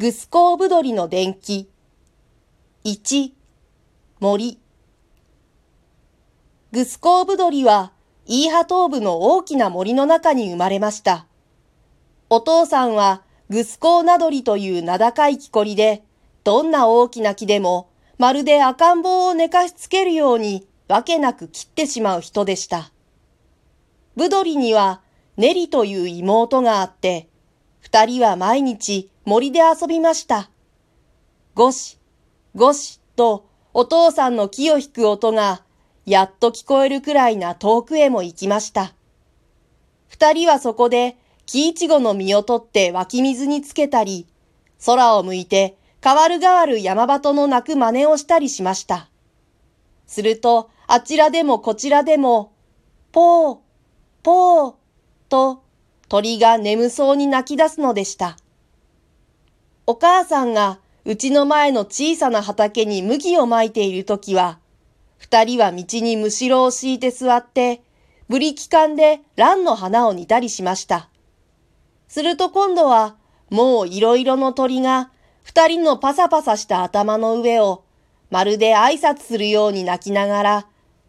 グスコーブドリの伝記。1、森。グスコーブドリは、イーハ東部の大きな森の中に生まれました。お父さんは、グスコーナドリという名高い木こりで、どんな大きな木でも、まるで赤ん坊を寝かしつけるように、わけなく切ってしまう人でした。ブドリには、ネリという妹があって、二人は毎日森で遊びました。ゴシ、ゴシとお父さんの木を引く音がやっと聞こえるくらいな遠くへも行きました。二人はそこで木いちごの実を取って湧き水につけたり、空を向いて変わる変わる山鳩の鳴く真似をしたりしました。すると、あちらでもこちらでも、ぽー、ぽー、と鳥が眠そうに泣き出すのでした。お母さんがうちの前の小さな畑に麦をまいているときは、二人は道にむしろを敷いて座って、ブリキ缶で蘭の花を煮たりしました。すると今度は、もういろいろの鳥が、二人のパサパサした頭の上を、まるで挨拶するように泣きながら、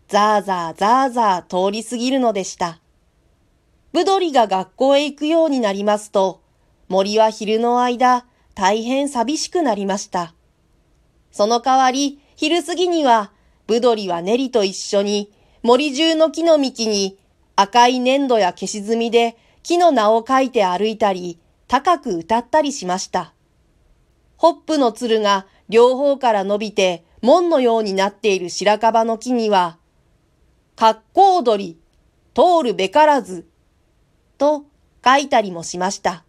ザーザーザーザー通り過ぎるのでした。ブドリが学校へ行くようになりますと、森は昼の間、大変寂しくなりました。その代わり、昼過ぎには、ブドリはネリと一緒に、森中の木の幹に赤い粘土や消し墨で木の名を書いて歩いたり、高く歌ったりしました。ホップのつるが両方から伸びて門のようになっている白樺の木には、格好踊り、通るべからず、と書いたりもしました。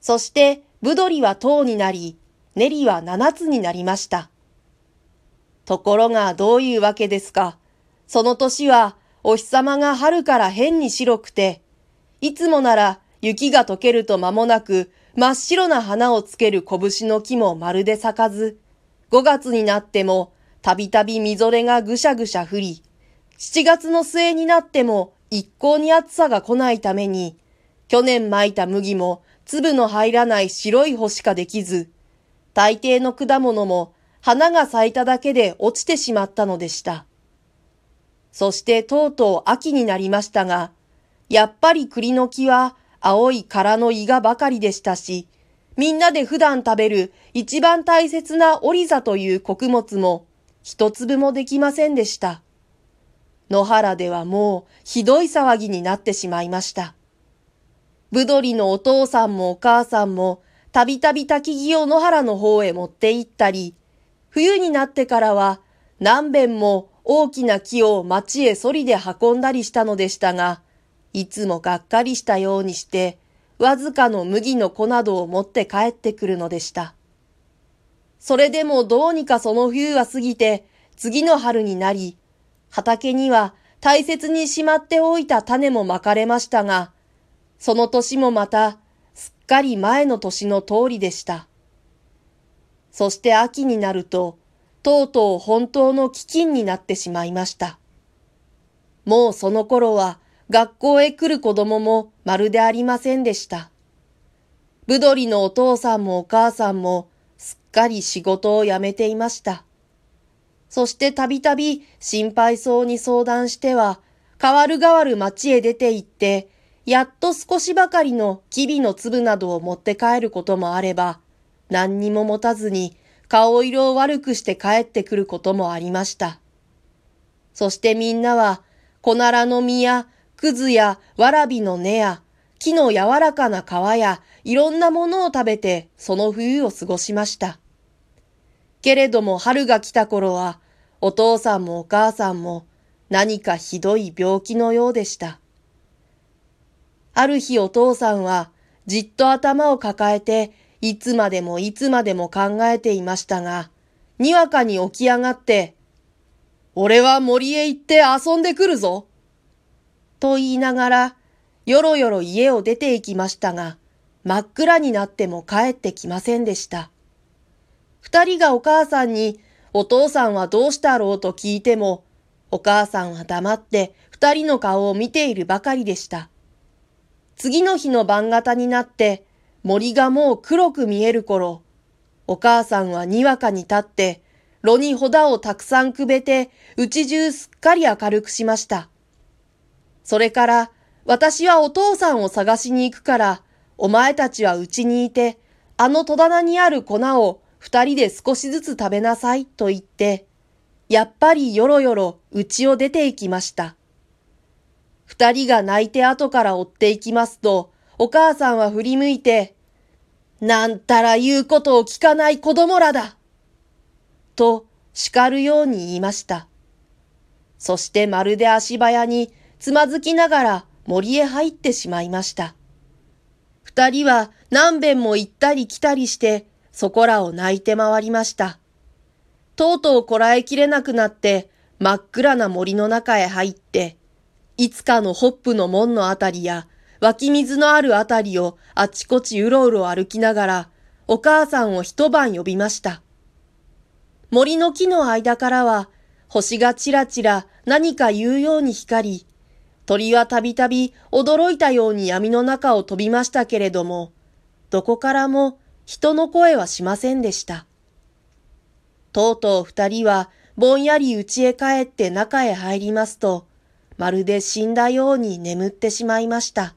そして、ブドリは10になり、ネリは7つになりました。ところがどういうわけですか。その年はお日様が春から変に白くて、いつもなら雪が溶けると間もなく真っ白な花をつける拳の木もまるで咲かず、5月になってもたびたびみぞれがぐしゃぐしゃ降り、7月の末になっても一向に暑さが来ないために、去年巻いた麦も粒の入らない白い穂しかできず、大抵の果物も花が咲いただけで落ちてしまったのでした。そしてとうとう秋になりましたが、やっぱり栗の木は青い殻の胃がばかりでしたし、みんなで普段食べる一番大切なオリザという穀物も一粒もできませんでした。野原ではもうひどい騒ぎになってしまいました。ぶどりのお父さんもお母さんもたびたび焚き木を野原の方へ持って行ったり、冬になってからは何遍も大きな木を町へそりで運んだりしたのでしたが、いつもがっかりしたようにして、わずかの麦の粉などを持って帰ってくるのでした。それでもどうにかその冬は過ぎて、次の春になり、畑には大切にしまっておいた種もまかれましたが、その年もまたすっかり前の年の通りでした。そして秋になると、とうとう本当の飢饉になってしまいました。もうその頃は学校へ来る子供もまるでありませんでした。ぶどりのお父さんもお母さんもすっかり仕事を辞めていました。そしてたびたび心配そうに相談しては、変わる変わる町へ出て行って、やっと少しばかりのキビの粒などを持って帰ることもあれば、何にも持たずに顔色を悪くして帰ってくることもありました。そしてみんなは、小ならの実や、くずやわらびの根や、木の柔らかな皮や、いろんなものを食べて、その冬を過ごしました。けれども春が来た頃は、お父さんもお母さんも何かひどい病気のようでした。ある日お父さんはじっと頭を抱えていつまでもいつまでも考えていましたが、にわかに起き上がって、俺は森へ行って遊んでくるぞと言いながら、よろよろ家を出て行きましたが、真っ暗になっても帰ってきませんでした。二人がお母さんにお父さんはどうしたろうと聞いても、お母さんは黙って二人の顔を見ているばかりでした。次の日の晩方になって、森がもう黒く見える頃、お母さんはにわかに立って、炉にほだをたくさんくべて、うち中すっかり明るくしました。それから、私はお父さんを探しに行くから、お前たちはうちにいて、あの戸棚にある粉を二人で少しずつ食べなさいと言って、やっぱりよろよろうちを出て行きました。二人が泣いて後から追って行きますと、お母さんは振り向いて、なんたら言うことを聞かない子供らだと叱るように言いました。そしてまるで足早につまずきながら森へ入ってしまいました。二人は何遍も行ったり来たりしてそこらを泣いて回りました。とうとうこらえきれなくなって真っ暗な森の中へ入って、いつかのホップの門のあたりや湧き水のあるあたりをあちこちうろうろ歩きながら、お母さんを一晩呼びました。森の木の間からは、星がちらちら何か言うように光り、鳥はたびたび驚いたように闇の中を飛びましたけれども、どこからも人の声はしませんでした。とうとう二人はぼんやり家へ帰って中へ入りますと、まるで死んだように眠ってしまいました。